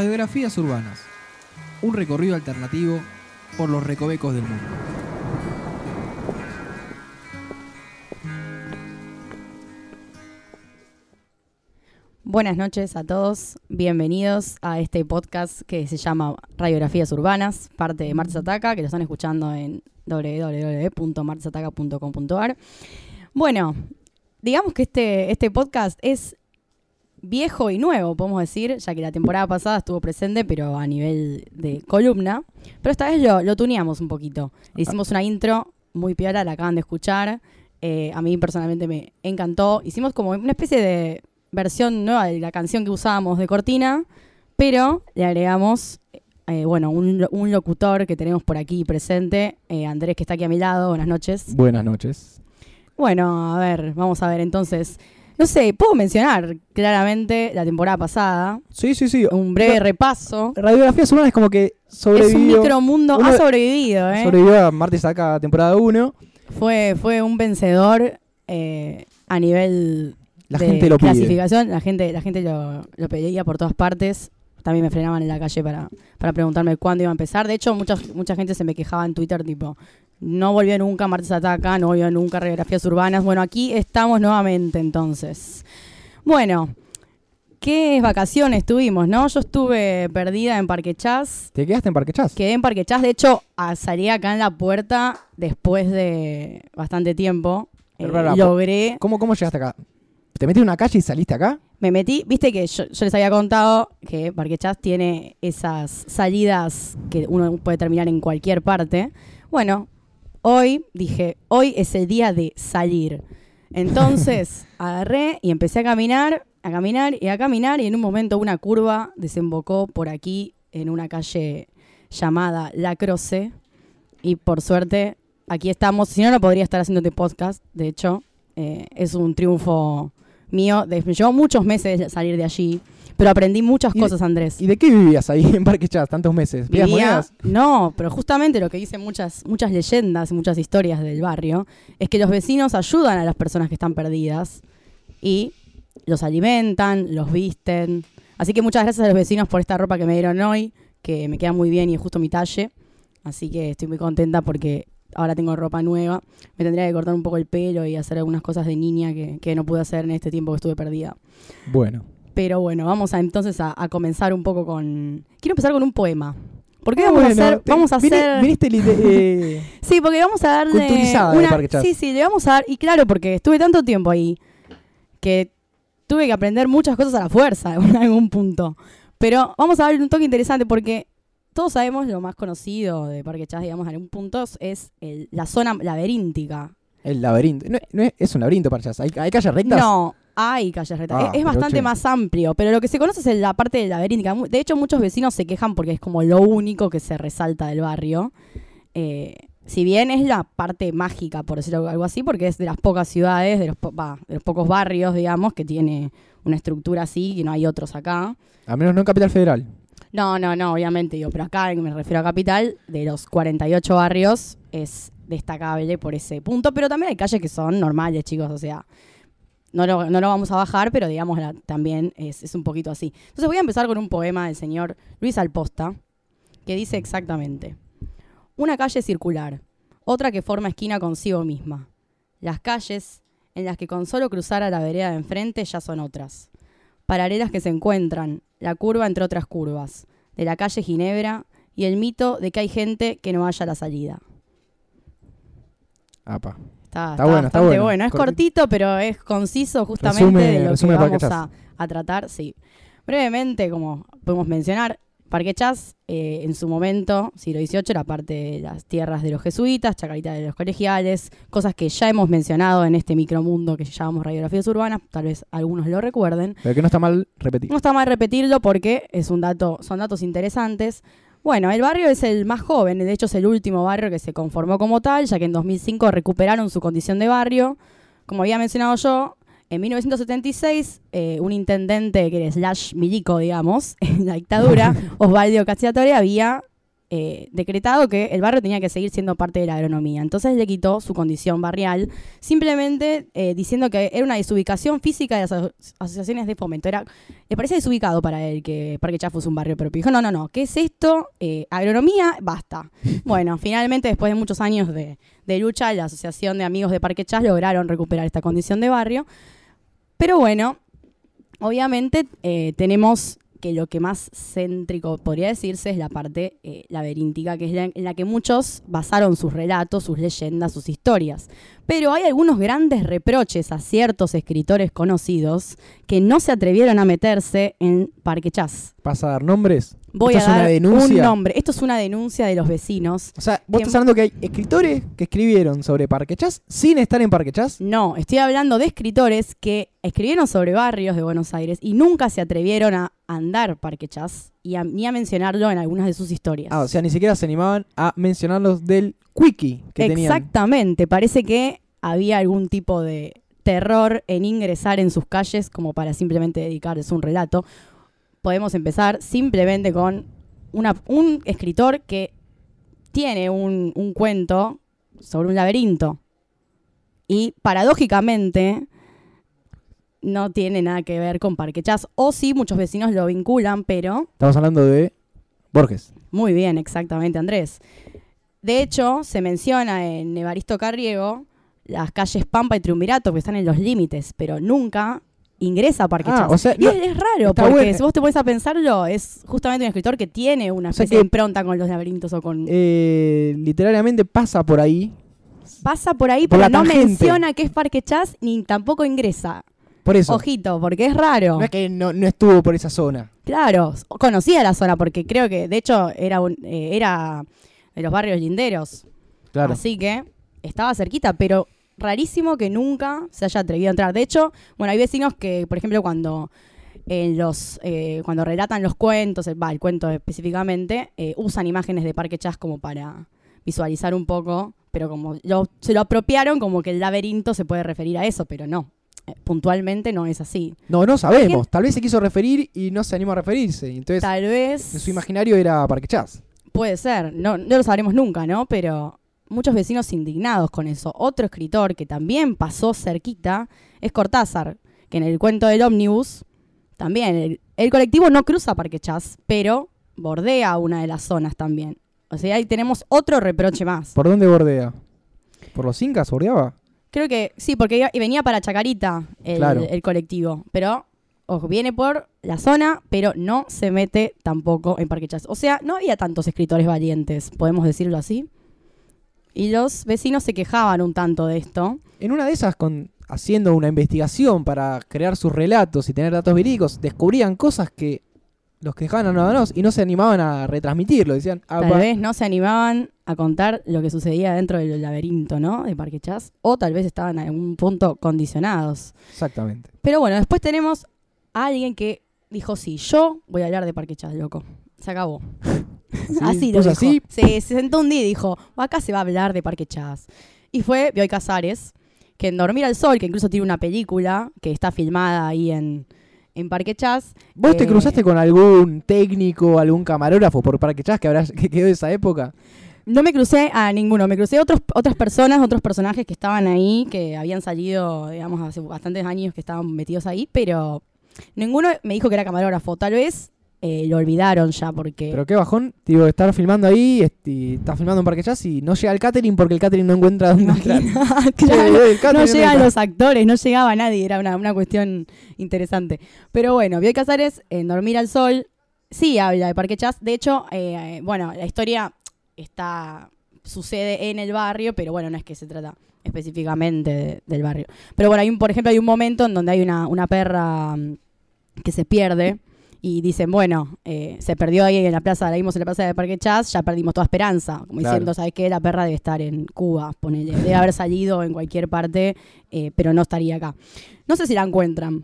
Radiografías Urbanas. Un recorrido alternativo por los recovecos del mundo. Buenas noches a todos, bienvenidos a este podcast que se llama Radiografías Urbanas, parte de Martes Ataca, que lo están escuchando en www.martesataca.com.ar. Bueno, digamos que este, este podcast es viejo y nuevo, podemos decir, ya que la temporada pasada estuvo presente, pero a nivel de columna. Pero esta vez lo, lo tuneamos un poquito. Le hicimos una intro muy piola, la acaban de escuchar. Eh, a mí personalmente me encantó. Hicimos como una especie de versión nueva de la canción que usábamos de cortina, pero le agregamos, eh, bueno, un, un locutor que tenemos por aquí presente, eh, Andrés, que está aquí a mi lado. Buenas noches. Buenas noches. Bueno, a ver, vamos a ver entonces. No sé, puedo mencionar claramente la temporada pasada, Sí, sí, sí. un breve No, repaso. Radiografías es como que Es un sobrevivió. micromundo, uno- ha sobrevivido, ¿eh? Sobrevivió a Martes acá temporada 1. Fue, fue un vencedor eh, a nivel La de gente lo pide. clasificación. La gente, la gente lo, lo pedía por todas partes. También me frenaban en la calle para, para preguntarme cuándo iba a empezar. De hecho, mucha, mucha gente se me quejaba en Twitter, tipo, no volvió nunca Martes Ataca, no volvió nunca Radiografías Urbanas. Bueno, aquí estamos nuevamente entonces. Bueno, ¿qué vacaciones tuvimos, no? Yo estuve perdida en Parque Chas. ¿Te quedaste en Parque Chas? Quedé en Parque Chas, de hecho, a- salí acá en la puerta después de bastante tiempo. Eh, logré, ¿Cómo, ¿Cómo llegaste acá? ¿Te metiste en una calle y saliste acá? me metí, viste que yo, yo les había contado que Parque Chas tiene esas salidas que uno puede terminar en cualquier parte. Bueno, hoy dije, hoy es el día de salir. Entonces agarré y empecé a caminar, a caminar y a caminar y en un momento una curva desembocó por aquí en una calle llamada La Croce y por suerte aquí estamos. Si no, no podría estar haciendo este podcast. De hecho, eh, es un triunfo mío. Me llevó muchos meses salir de allí, pero aprendí muchas ¿Y de- cosas, Andrés. ¿Y de qué vivías ahí en Parque Chas tantos meses? ¿Vivías Vivía- monedas? no, pero justamente lo que dicen muchas, muchas leyendas y muchas historias del barrio es que los vecinos ayudan a las personas que están perdidas y los alimentan, los visten. Así que muchas gracias a los vecinos por esta ropa que me dieron hoy, que me queda muy bien y es justo mi talle. Así que estoy muy contenta porque ahora tengo ropa nueva. Me tendría que cortar un poco el pelo y hacer algunas cosas de niña que, que no pude hacer en este tiempo que estuve perdida. Bueno. Pero bueno, vamos a entonces a, a comenzar un poco con... Quiero empezar con un poema. ¿Por qué Ah, vamos a hacer... te- Vamos a vine- hacer... Viniste eh, Sí, porque vamos a darle Culturizada una... Sí, sí, le vamos a dar... Y claro, porque estuve tanto tiempo ahí que tuve que aprender muchas cosas a la fuerza en algún punto. Pero vamos a darle un toque interesante porque todos sabemos lo más conocido de Parque Chas, digamos, en algún punto es el- la zona laberíntica. el laberinto. No, no es, es un laberinto Parque Chas. ¿Hay, hay calles rectas? No, hay calles rectas. Ah, es, bastante che. más amplio, pero lo que se conoce es la parte de laberíntica. De hecho, muchos vecinos se quejan porque es como lo único que se resalta del barrio. Eh, si bien es la parte mágica, por decirlo algo así, porque es de las pocas ciudades, de los, po- va, de los pocos barrios, digamos, que tiene una estructura así, que no hay otros acá. Al menos no en Capital Federal. No, no, no, obviamente, digo, pero acá me refiero a Capital, de los 48 barrios es destacable por ese punto, pero también hay calles que son normales, chicos, o sea, no lo, no lo vamos a bajar, pero digamos también es, es un poquito así. Entonces voy a empezar con un poema del señor Luis Alposta, que dice exactamente, una calle circular, otra que forma esquina consigo misma. Las calles en las que con solo cruzar a la vereda de enfrente ya son otras paralelas que se encuentran, la curva entre otras curvas, de la calle Ginebra y el mito de que hay gente que no haya la salida. Apa. Está, Está bueno, está bueno. Es Corti- cortito, pero es conciso justamente Resume- de lo que vamos a, a tratar. Sí. Brevemente, como podemos mencionar, Parque Chas eh, en su momento, siglo XVIII, era parte de las tierras de los jesuitas, Chacarita de los colegiales, cosas que ya hemos mencionado en este micromundo que llamamos radiografías urbanas, tal vez algunos lo recuerden. Pero que no está mal repetir. No está mal repetirlo porque es un dato, son datos interesantes. Bueno, el barrio es el más joven, de hecho es el último barrio que se conformó como tal, ya que en 2005 recuperaron su condición de barrio. Como había mencionado yo, en 1976 eh, un intendente que era slash milico, digamos, en la dictadura, Osvaldo Cacciatore, había eh, decretado que el barrio tenía que seguir siendo parte de la agronomía. Entonces le quitó su condición barrial, simplemente eh, diciendo que era una desubicación física de las aso- asociaciones de fomento. Era, le parecía desubicado para él que Parque Chas fuese un barrio propio. Dijo, no, no, no, ¿qué es esto? Eh, agronomía, basta. Bueno, finalmente, después de muchos años de, lucha, la Asociación de Amigos de Parque Chas lograron recuperar esta condición de barrio. Pero bueno, obviamente tenemos que lo que más céntrico podría decirse es la parte eh, laberíntica, que es la, en la que muchos basaron sus relatos, sus leyendas, sus historias. Pero hay algunos grandes reproches a ciertos escritores conocidos que no se atrevieron a meterse en Parque Chas. ¿Vas a dar nombres? Voy ¿Esto a dar un nombre. Esto es una denuncia de los vecinos. O sea, vos Que- estás hablando que hay escritores que escribieron sobre Parque Chas sin estar en Parque Chas. No, estoy hablando de escritores que escribieron sobre barrios de Buenos Aires y nunca se atrevieron a andar Parque Chas y a- ni a mencionarlo en algunas de sus historias. Ah, o sea, ni siquiera se animaban a mencionarlos del wiki que tenían. Exactamente, parece que había algún tipo de terror en ingresar en sus calles como para simplemente dedicarles un relato. Podemos empezar simplemente con una- un escritor que tiene un, un cuento sobre un laberinto y paradójicamente no tiene nada que ver con Parque Chas. O sí, muchos vecinos lo vinculan, pero Estamos hablando de Borges. muy bien, exactamente, Andrés. De hecho, se menciona en Evaristo Carriego las calles Pampa y Triunvirato, que están en los límites, pero nunca ingresa a Parque Ah, Chas. o sea, y no- es, es raro, porque bueno. si vos te pones a pensarlo, es justamente un escritor que tiene una O sea especie que- de impronta con los laberintos o con... Eh, literalmente pasa por ahí. Pasa por ahí, por pero no menciona que es Parque Chas ni tampoco ingresa. Por eso. Ojito, porque es raro. No es que no, no estuvo por esa zona. Claro, conocía la zona porque creo que, de hecho, era, un- eh, era de los barrios linderos. Claro. Así que estaba cerquita, pero rarísimo que nunca se haya atrevido a entrar. De hecho, bueno, hay vecinos que, por ejemplo, cuando en los eh, cuando relatan los cuentos, el, va, el cuento específicamente, eh, usan imágenes de Parque Chas como para visualizar un poco, pero como lo- se lo apropiaron como que el laberinto se puede referir a eso, pero no. Eh, puntualmente no es así. No, no sabemos. Tal vez se quiso referir y no se animó a referirse. Entonces, Tal vez en su imaginario era Parque Chas. Puede ser, no, no lo sabremos nunca, ¿no? Pero muchos vecinos indignados con eso. Otro escritor que también pasó cerquita es Cortázar, que en el cuento del ómnibus, también, el, el colectivo no cruza Parque Chas, pero bordea una de las zonas también. O sea, ahí tenemos otro reproche más. ¿Por dónde bordea? ¿Por los incas bordeaba? Creo que sí, porque iba- y venía para Chacarita el, Claro. el colectivo, pero ojo, viene por la zona, pero no se mete tampoco en Parque Chas. O sea, no había tantos escritores valientes, podemos decirlo así. Y los vecinos se quejaban un tanto de esto. En una de esas, con, haciendo una investigación para crear sus relatos y tener datos verídicos, descubrían cosas que los que dejaban anónimos y no se animaban a retransmitirlo. Decían, ah, Tal vez no se animaban a contar lo que sucedía dentro del laberinto, ¿no? De Parque Chas. O tal vez estaban en algún punto condicionados. Exactamente. Pero bueno, después tenemos a alguien que dijo, sí, yo voy a hablar de Parque Chas, loco. Se acabó. así lo puso dijo. así. Sí, se sentó un día y dijo, acá se va a hablar de Parque Chas. Y fue Bioy Casares, que en Dormir al Sol, que incluso tiene una película que está filmada ahí en, en Parque Chas. ¿Vos te eh, cruzaste con algún técnico, algún camarógrafo por Parque Chas que, habrá, que quedó de esa época? No me crucé a ninguno, me crucé a otros, otras personas, otros personajes que estaban ahí, que habían salido, digamos, hace bastantes años que estaban metidos ahí, pero ninguno me dijo que era camarógrafo. Tal vez eh, lo olvidaron ya porque... Pero qué bajón, digo, estar filmando ahí, y estás filmando en Parque Chas y no llega el catering porque el catering no encuentra dónde entrar. Claro, no ¿dónde llegan está? los actores, no llegaba nadie, era una, una cuestión interesante. Pero bueno, Bioy Casares en Dormir al Sol sí habla de Parque Chas. De hecho, eh, eh, bueno, la historia está sucede en el barrio, pero bueno, no es que se trata específicamente de- del barrio. Pero bueno, hay un, por ejemplo, hay un momento en donde hay una, una perra mm, que se pierde y dicen, bueno, eh, se perdió ahí en la plaza, la vimos en la plaza de Parque Chas, ya perdimos toda esperanza. Como Claro. diciendo, ¿sabes qué? La perra debe estar en Cuba, ponele. Debe haber salido en cualquier parte, eh, pero no estaría acá. No sé si la encuentran.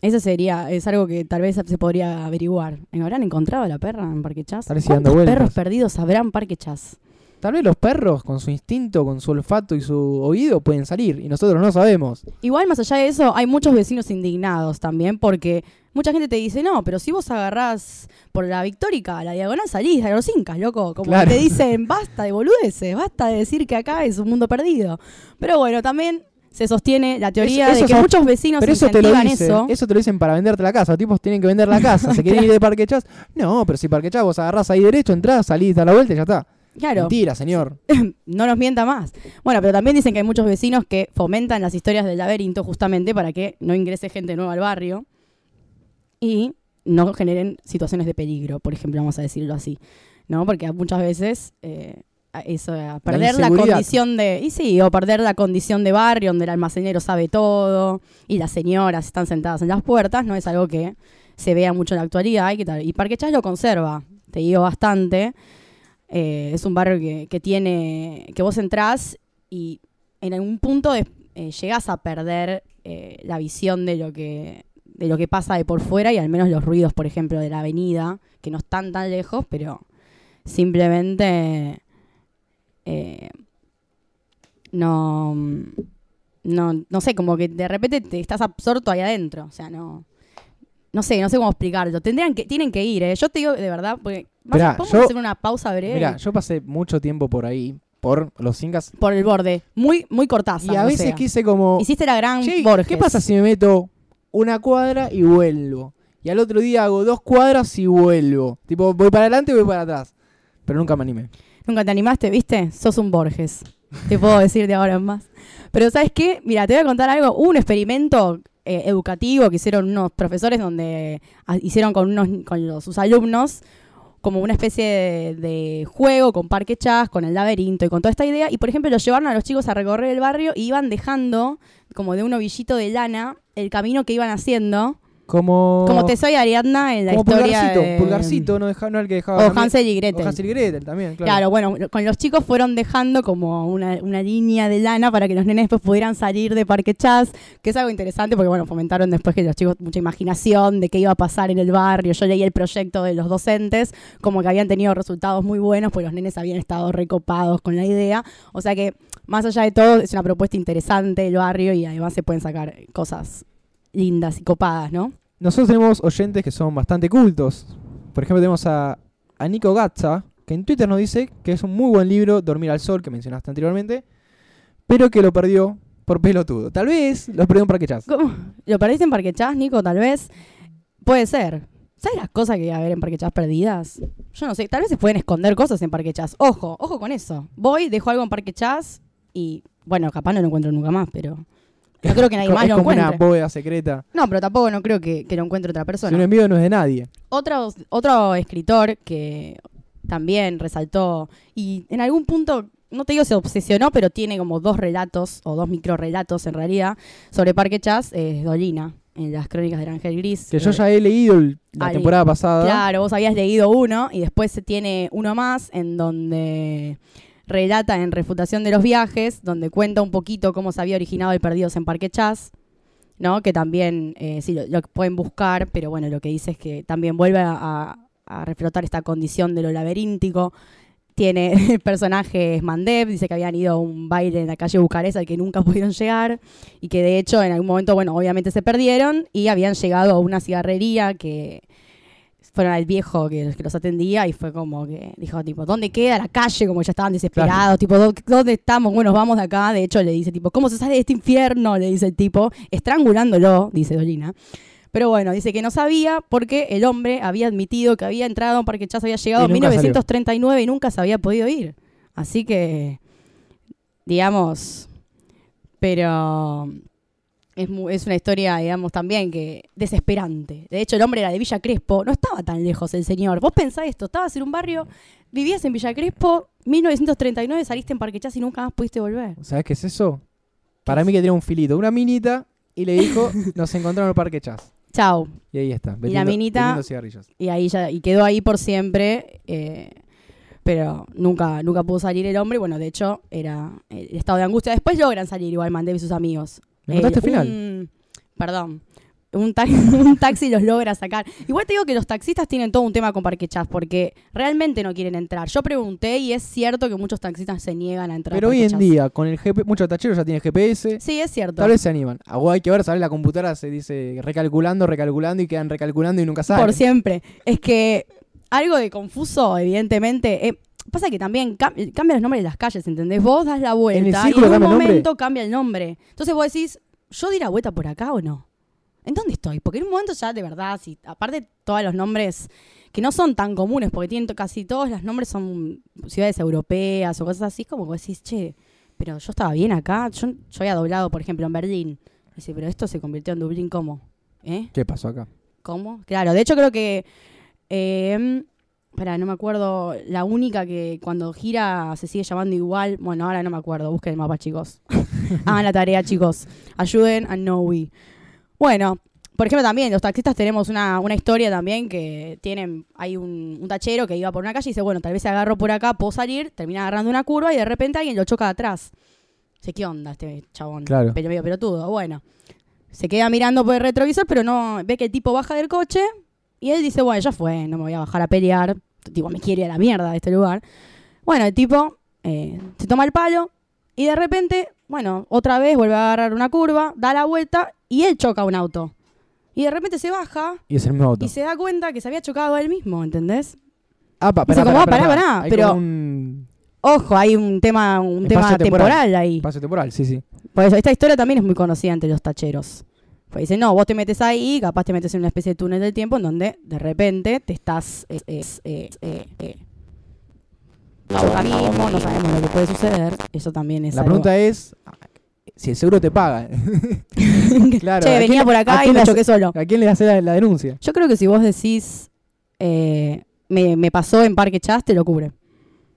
Eso sería, es algo que tal vez se podría averiguar. ¿Habrán encontrado a la perra en Parque Chas? ¿Cuántos perros perdidos habrán Parque Chas? Tal vez los perros, con su instinto, con su olfato y su oído, pueden salir y nosotros no sabemos. Igual, más allá de eso, hay muchos vecinos indignados también porque mucha gente te dice, no, pero si vos agarrás por la Victórica, la diagonal salís a los incas, loco. Como Claro. que te dicen, basta de boludeces, basta de decir que acá es un mundo perdido. Pero bueno, también se sostiene la teoría Eso- eso de que son- muchos vecinos Pero eso te lo dicen, eso. eso te lo dicen para venderte la casa. Los tipos tienen que vender la casa. ¿Se quieren ir de Parque Chas? No, pero si Parque Chas vos agarrás ahí derecho, entrás, salís, da la vuelta y ya está. Claro. Mentira, señor. no nos mienta más. Bueno, pero también dicen que hay muchos vecinos que fomentan las historias del laberinto justamente para que no ingrese gente nueva al barrio y no generen situaciones de peligro, por ejemplo, vamos a decirlo así. ¿No? Porque muchas veces eh, eso, perder la, condición de. Y sí, o perder la condición de barrio donde el almacenero sabe todo y las señoras están sentadas en las puertas, no es algo que se vea mucho en la actualidad y que tal. Y Parque Chas lo conserva, te digo bastante. Eh, es un barrio que, que tiene, que vos entrás y en algún punto es- eh, llegás a perder la visión de lo que de lo que pasa de por fuera y al menos los ruidos, por ejemplo, de la avenida, que no están tan lejos, pero simplemente eh, no, no, no sé, como que de repente te estás absorto ahí adentro, o sea, no, no sé, no sé cómo explicarlo. Tendrían que, tienen que ir, ¿eh? yo te digo de verdad, porque Esperá, ¿podemos yo- hacer una pausa breve? Mira, yo pasé mucho tiempo por ahí, por los incas. por el borde, muy, muy cortaza. Y a veces sea. quise como. Hiciste la gran "Che, Borges. ¿Qué pasa si me meto una cuadra y vuelvo? Y al otro día hago dos cuadras y vuelvo. Tipo, voy para adelante y voy para atrás. Pero nunca me animé. Nunca te animaste, ¿viste? Sos un Borges. Te puedo decir de ahora en más. Pero ¿sabes qué? Mira, te voy a contar algo. Hubo un experimento eh, educativo que hicieron unos profesores donde ah, hicieron con, unos, con sus alumnos como una especie de, juego con Parque Chas, con el laberinto y con toda esta idea. Y por ejemplo, los llevaron a los chicos a recorrer el barrio y iban dejando, como de un ovillito de lana, el camino que iban haciendo. Como. Como te soy Ariadna en la como historia Pulgarcito. de- Pulgarcito, no, deja- no el que dejaba. O también- Hansel y Gretel. O Hansel y Gretel también, claro. Claro, bueno, con los chicos fueron dejando como una, una línea de lana para que los nenes después pudieran salir de Parque Chas, que es algo interesante porque, bueno, fomentaron después que los chicos mucha imaginación de qué iba a pasar en el barrio. Yo leí el proyecto de los docentes, como que habían tenido resultados muy buenos, pues los nenes habían estado recopados con la idea. O sea que, más allá de todo, es una propuesta interesante el barrio y además se pueden sacar cosas lindas y copadas, ¿no? Nosotros tenemos oyentes que son bastante cultos. Por ejemplo, tenemos a, a Nico Gatza, que en Twitter nos dice que es un muy buen libro, Dormir al Sol, que mencionaste anteriormente, pero que lo perdió por pelotudo. Tal vez lo perdió en Parque Chas. ¿Cómo? ¿Lo perdiste en Parque Chas, Nico? Tal vez. Puede ser. ¿Sabes las cosas que hay a ver en Parque Chas perdidas? Yo no sé. Tal vez se pueden esconder cosas en Parque Chas. Ojo, ojo con eso. Voy, dejo algo en Parque Chas y, bueno, capaz no lo encuentro nunca más, pero. No creo que nadie más es lo como una encuentre. bóveda secreta. No, pero tampoco no creo que, que lo encuentre otra Si un persona. envío no es de nadie. Otro, otro escritor que también resaltó y en algún punto, no te digo se obsesionó, pero tiene como dos relatos o dos microrelatos en realidad sobre Parque Chas, es Dolina, en las crónicas del Ángel Gris. Que yo Eh, ya he leído el- la temporada pasada. Claro, vos habías leído uno y después se tiene uno más en donde relata en Refutación de los Viajes, donde cuenta un poquito cómo se había originado el Perdidos en Parque Chas, ¿no? Que también, eh, sí, lo, lo pueden buscar, pero bueno, lo que dice es que también vuelve a, a- reflotar esta condición de lo laberíntico. Tiene el personaje Mandev, dice que habían ido a un baile en la calle Bucarest al que nunca pudieron llegar y que de hecho en algún momento, bueno, obviamente se perdieron y habían llegado a una cigarrería que fueron al viejo que, que los atendía y fue como que dijo tipo, ¿dónde queda la calle? Como ya estaban desesperados, tipo, "¿Dó- ¿dónde estamos? Bueno, vamos de acá. De hecho le dice tipo, ¿cómo se sale de este infierno? Le dice el tipo, estrangulándolo, dice Dolina. Pero bueno, dice que no sabía porque el hombre había admitido que había entrado a un Parque Chas, había llegado en nunca salió. 1939 y nunca se había podido ir. Así que, digamos, pero es, es una historia, digamos, también que desesperante. De hecho, el hombre era de Villa Crespo, no estaba tan lejos el señor. Vos pensás esto, estabas en un barrio, vivías en Villa Crespo, 1939 saliste en Parque Chas y nunca más pudiste volver. ¿Sabes qué es eso? Para mí que tenía un filito, una minita, y le dijo, nos encontraron en el Parque Chas. Chau. Y ahí está. la vendiendo- minita-. Y ahí ya, y quedó ahí por siempre. eh, pero nunca, nunca pudo salir el hombre. Bueno, de hecho, era el estado de angustia. Después logran salir igual Mandev y sus amigos. ¿Me contaste el final? un- perdón. un, ta- un taxi los logra sacar. Igual te digo que los taxistas tienen todo un tema con Parque Chas porque realmente no quieren entrar. Yo pregunté y es cierto que muchos taxistas se niegan a entrar. a Pero hoy en día, con el GPS, muchos tacheros ya tienen GPS. Sí, es cierto. Tal vez se animan. Ah, o hay que ver, sale la computadora, se dice recalculando, recalculando y quedan recalculando y nunca salen. Por siempre. Es que algo de confuso, evidentemente. eh, pasa que también cam- cambia los nombres de las calles, ¿entendés? Vos das la vuelta y en un momento cambia el nombre. Entonces vos decís, ¿yo di la vuelta por acá o no? ¿En dónde estoy? Porque en un momento ya de verdad, si, aparte todos los nombres que no son tan comunes, porque tienen casi todos los nombres son ciudades europeas o cosas así, como que vos decís, che, pero yo estaba bien acá. Yo, yo había doblado, por ejemplo, en Berlín. Dice, pero esto se convirtió en Dublín, ¿cómo? ¿Eh? ¿Qué pasó acá? ¿Cómo? Claro, de hecho creo que... Eh, espera, no me acuerdo. La única que cuando gira se sigue llamando igual. Bueno, ahora no me acuerdo. Busquen el mapa, chicos. Hagan la tarea, chicos. Ayuden a Noe. Bueno, por ejemplo, también los taxistas tenemos una, una historia también que tienen. Hay un, un tachero que iba por una calle y dice, bueno, tal vez se agarro por acá, puedo salir, termina agarrando una curva y de repente alguien lo choca de atrás. Dice, ¿qué onda este chabón? Claro. Pero medio pelotudo. Bueno. Se queda mirando por el retrovisor, pero no ve que el tipo baja del coche y él dice, bueno, ya fue, no me voy a bajar a pelear. Tipo, me quiere ir a la mierda de este lugar. Bueno, el tipo eh, se toma el palo y de repente, bueno, otra vez vuelve a agarrar una curva, da la vuelta y él choca un auto. Y de repente se baja Y es el mismo auto. y se da cuenta que se había chocado a él mismo, ¿entendés? Ah, pa, pará, como, pará, pará, pará, Hay pero- un Ojo, hay un tema, un tema temporal. temporal ahí. espacio temporal, sí, sí. Por eso, esta historia también es muy conocida entre los tacheros. Pues dicen, no, vos te metes ahí, capaz te metes en una especie de túnel del tiempo en donde de repente te estás... eh, eh, eh, eh, ahora mismo, no sabemos lo que puede suceder. Eso también es La algo- pregunta es si el seguro te paga. claro. che, ¿a venía quién- por acá y me le hace- choqué solo. ¿A quién le hace la, la denuncia? Yo creo que si vos decís, eh, me, me pasó en Parque Chas, te lo cubre.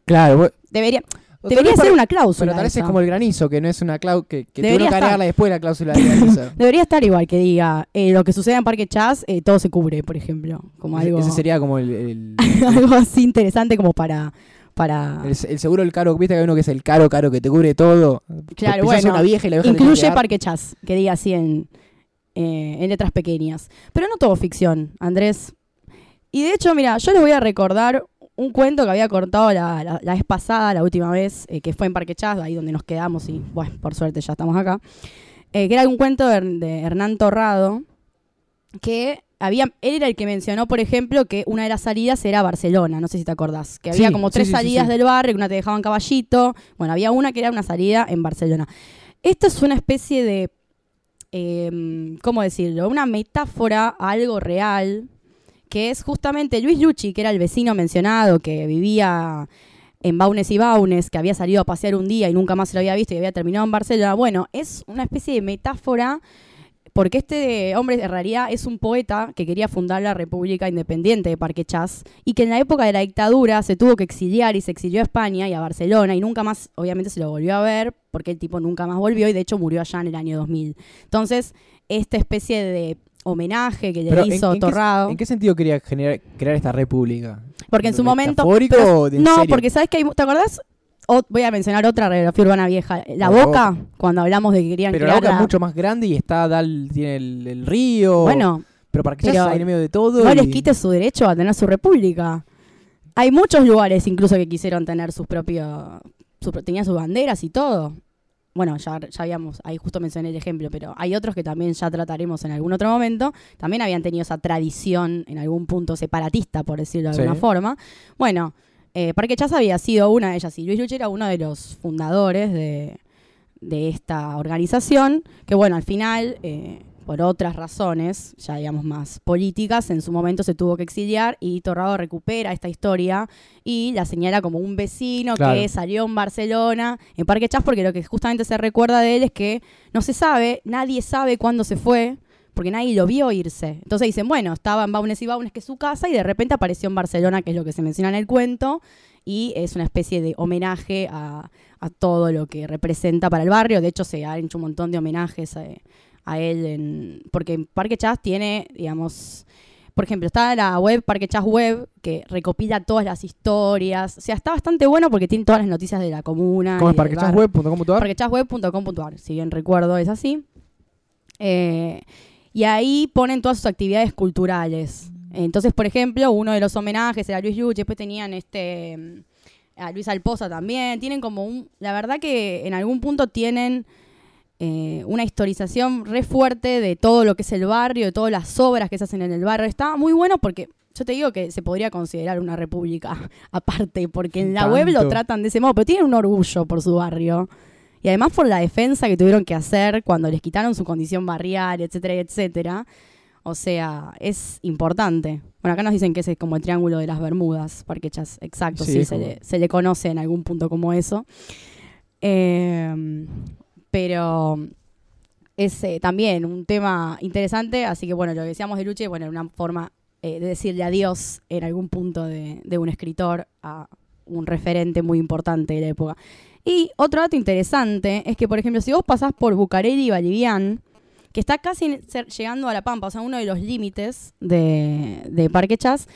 Claro. vos- Debería, debería ser una cláusula. Pero tal vez es como el granizo, que no es una cláusula que, que tuvieron que agregarla después la cláusula de granizo. Debería estar igual que diga, eh, lo que sucede en Parque Chas, eh, todo se cubre, por ejemplo. Como algo, Ese sería como el, el, algo así interesante como para... para el- el seguro del caro. Viste que hay uno que es el caro, caro, que te cubre todo. Claro, bueno, una vieja y la vieja te tiene que Incluye. Parque Chas, que diga así en, eh, en letras pequeñas. Pero no todo ficción, Andrés. Y de hecho, mira, yo les voy a recordar un cuento que había cortado la, la- la vez pasada, la última vez, eh, que fue en Parque Chas, ahí donde nos quedamos y, bueno, por suerte ya estamos acá. Eh, que era un cuento de, de Hernán Torrado, que había, él era el que mencionó, por ejemplo, que una de las salidas era Barcelona, no sé si te acordás, que había Sí, como tres sí, sí, salidas del barrio, que una te dejaban caballito, bueno, había una que era una salida en Barcelona. Esta es una especie de, eh, ¿cómo decirlo? Una metáfora a algo real, que es justamente Luis Lucci, que era el vecino mencionado, que vivía en Baunes y Baunes, que había salido a pasear un día y nunca más se lo había visto y había terminado en Barcelona. Bueno, es una especie de metáfora porque este hombre en realidad es un poeta que quería fundar la República Independiente de Parque Chas y que en la época de la dictadura se tuvo que exiliar y se exilió a España y a Barcelona y nunca más, obviamente, se lo volvió a ver porque el tipo nunca más volvió y de hecho murió allá en el año 2000. Entonces, esta especie de homenaje que le Pero, ¿en- hizo qué- Torrado, ¿En qué sentido quería generar, crear esta república? porque en su momento... ¿Metafórico pero- o de no, serio? porque sabes que hay, ¿te acordás? O- voy a mencionar otra radiografía urbana vieja. La Boca, cuando hablamos de que querían Pero la boca es mucho más grande y está, Dal, tiene el, el río. Bueno, pero para que pero ya en medio de todo. no les quites su derecho a tener su república. Hay muchos lugares incluso que quisieron tener sus propios, su, tenían sus banderas y todo. Bueno, ya, ya habíamos, ahí justo mencioné el ejemplo, pero hay otros que también ya trataremos en algún otro momento. También habían tenido esa tradición en algún punto separatista, por decirlo de Sí. alguna forma. Bueno, eh, Parque Chas había sido una de ellas y Luis Luche era uno de los fundadores de, de esta organización, que bueno, al final, eh, por otras razones, ya digamos más políticas, en su momento se tuvo que exiliar y Torrado recupera esta historia y la señala como un vecino Claro. que salió en Barcelona, en Parque Chas, porque lo que justamente se recuerda de él es que no se sabe, nadie sabe cuándo se fue, porque nadie lo vio irse. Entonces dicen, bueno, estaba en Baunes y Baunes, que es su casa, y de repente apareció en Barcelona, que es lo que se menciona en el cuento, y es una especie de homenaje a, a todo lo que representa para el barrio. De hecho, se han hecho un montón de homenajes a, a él, en, porque Parque Chas tiene, digamos, por ejemplo, está la web Parque Chas Web, que recopila todas las historias. O sea, está bastante bueno porque tiene todas las noticias de la comuna. ¿Cómo es? Parquechasweb.com.ar. parquechasweb.com.ar, si bien recuerdo es así. Eh, y ahí ponen todas sus actividades culturales. Entonces, por ejemplo, uno de los homenajes era Luis Luch, después tenían este mm, a Luis Alpoza también, tienen como un, la verdad que en algún punto tienen eh, una historización re fuerte de todo lo que es el barrio, de todas las obras que se hacen en el barrio. Está muy bueno porque yo te digo que se podría considerar una república aparte, porque en la web lo tratan de ese modo, pero tienen un orgullo por su barrio. Y además por la defensa que tuvieron que hacer cuando les quitaron su condición barrial, etcétera, etcétera. O sea, es importante. Bueno, acá nos dicen que ese es como el triángulo de las Bermudas, Parquechas, exacto, Sí, se, como- le, se le conoce en algún punto como eso. Eh, pero es eh, también un tema interesante, así que bueno, lo que decíamos de Luche, bueno, una forma eh, de decirle adiós en algún punto de, un escritor a un referente muy importante de la época. Y otro dato interesante es que, por ejemplo, si vos pasás por Bucareli y Balivián, que está casi llegando a La Pampa, o sea, uno de los límites de Parque Chas,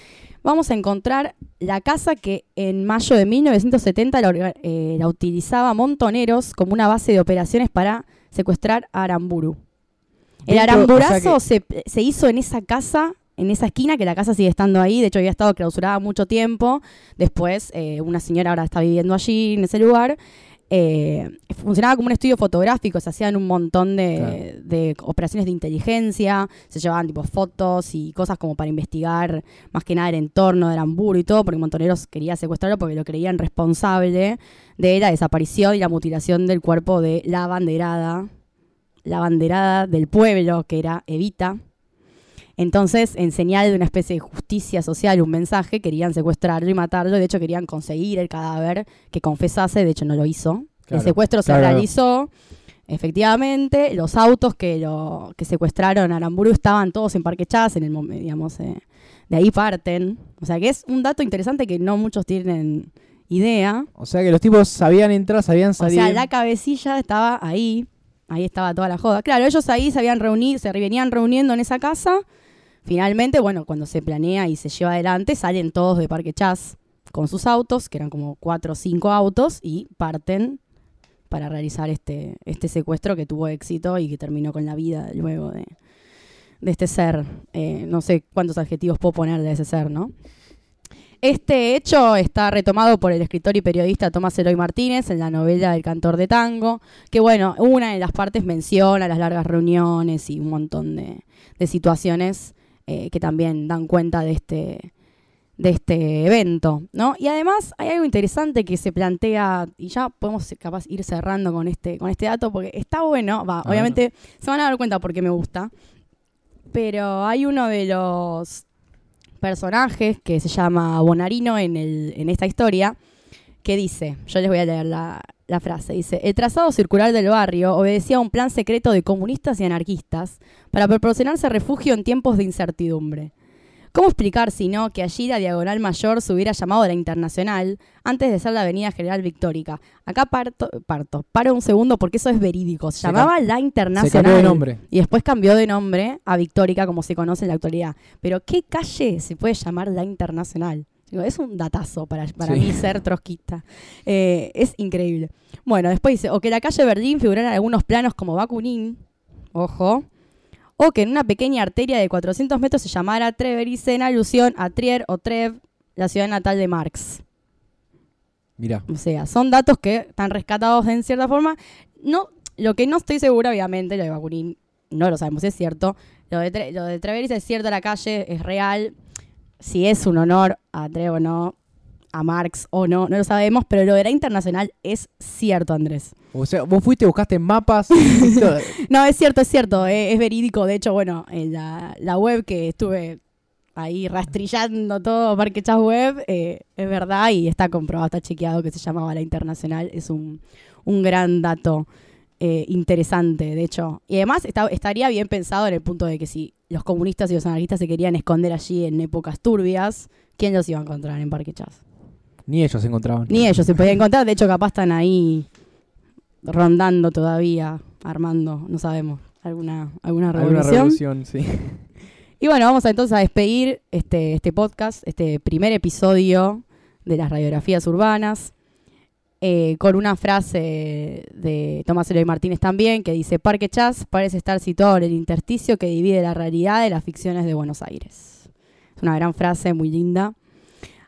vamos a encontrar la casa que en mayo de 1970 la, eh, la utilizaba Montoneros como una base de operaciones para secuestrar a Aramburu. El aramburazo o sea se, se hizo en esa casa, en esa esquina, que la casa sigue estando ahí. De hecho, había estado clausurada mucho tiempo. Después, eh, una señora ahora está viviendo allí, en ese lugar. Eh, funcionaba como un estudio fotográfico, se hacían un montón de, de operaciones de inteligencia, se llevaban tipo fotos y cosas como para investigar más que nada el entorno de Aramburu y todo, porque Montoneros quería secuestrarlo porque lo creían responsable de la desaparición y la mutilación del cuerpo de la banderada, la banderada del pueblo, que era Evita. Entonces, en señal de una especie de justicia social, un mensaje, querían secuestrarlo y matarlo. De hecho, querían conseguir el cadáver que confesase. De hecho, no lo hizo. Claro, el secuestro se realizó. Efectivamente, los autos que lo que secuestraron a Aramburu estaban todos en Parque Chas, en el mom- digamos, eh, de ahí parten. O sea que es un dato interesante que no muchos tienen idea. O sea que los tipos sabían entrar, sabían O salir. sea, la cabecilla estaba ahí. Ahí estaba toda la joda. Claro, ellos ahí se habían reunido, se venían reuniendo en esa casa. Finalmente, bueno, cuando se planea y se lleva adelante, salen todos de Parque Chas con sus autos, que eran como cuatro o cinco autos, y parten para realizar este, este secuestro que tuvo éxito y que terminó con la vida luego de, de este ser. Eh, no sé cuántos adjetivos puedo poner de ese ser, ¿no? Este hecho está retomado por el escritor y periodista Tomás Eloy Martínez en la novela El cantor de tango, que bueno, una de las partes menciona las largas reuniones y un montón de, de situaciones eh, que también dan cuenta de este, de este evento, ¿no? Y además hay algo interesante que se plantea, y ya podemos capaz ir cerrando con este, con este dato, porque está bueno, va, obviamente se van a dar cuenta porque me gusta, pero hay uno de los personajes que se llama Bonarino en, el, en esta historia, que dice, yo les voy a leer la, la frase, dice, el trazado circular del barrio obedecía a un plan secreto de comunistas y anarquistas para proporcionarse refugio en tiempos de incertidumbre. ¿Cómo explicar, si no, que allí la Diagonal Mayor se hubiera llamado la Internacional antes de ser la Avenida General Victórica? Acá parto, parto, paro un segundo porque eso es verídico. Se, Se llamaba la Se Internacional. cambió de nombre. Y después cambió de nombre a Victórica, como se conoce en la actualidad. Pero ¿qué calle se puede llamar la Internacional? Digo, es un datazo para, para Sí. mí ser trotskista. Eh, es increíble. Bueno, después dice, o que la calle Berlín figurara en algunos planos como Bakunin, ojo, o que en una pequeña arteria de 400 metros se llamara Treveris en alusión a Trier o Trev, la ciudad natal de Marx. Mirá. O sea, son datos que están rescatados en cierta forma. No, lo que no estoy segura, obviamente, lo de Bakunin no lo sabemos es cierto. Lo de, Tre- lo de Treveris es cierto, la calle es real. Si es un honor a o no, a Marx o no, no lo sabemos, pero lo de la internacional es cierto, Andrés. O sea, vos fuiste, buscaste mapas. No, es cierto, es cierto, eh, es verídico. De hecho, bueno, en la, la web que estuve ahí rastrillando todo, Parque Chas Web, eh, es verdad y está comprobado, está chequeado que se llamaba la Internacional. Es un, un gran dato eh, interesante, de hecho. Y además está- estaría bien pensado en el punto de que si los comunistas y los anarquistas se querían esconder allí en épocas turbias, ¿quién los iba a encontrar en Parque Chas? Ni ellos se encontraban. Ni ellos se podían encontrar, de hecho capaz están ahí rondando todavía, armando, no sabemos, alguna, alguna Alguna revolución. revolución, sí. Y bueno, vamos a entonces a despedir este, este podcast, este primer episodio de las radiografías urbanas. Eh, con una frase de Tomás Eloy Martínez también, que dice, Parque Chas parece estar situado en el intersticio que divide la realidad de las ficciones de Buenos Aires. Es una gran frase, muy linda.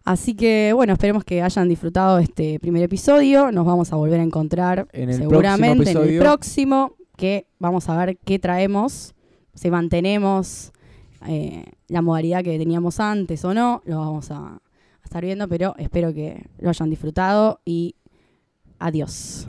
Así que bueno, esperemos que hayan disfrutado este primer episodio. Nos vamos a volver a encontrar En seguramente en el próximo, que vamos a ver qué traemos, si mantenemos eh, la modalidad que teníamos antes o no, lo vamos a, a estar viendo, pero espero que lo hayan disfrutado y adiós.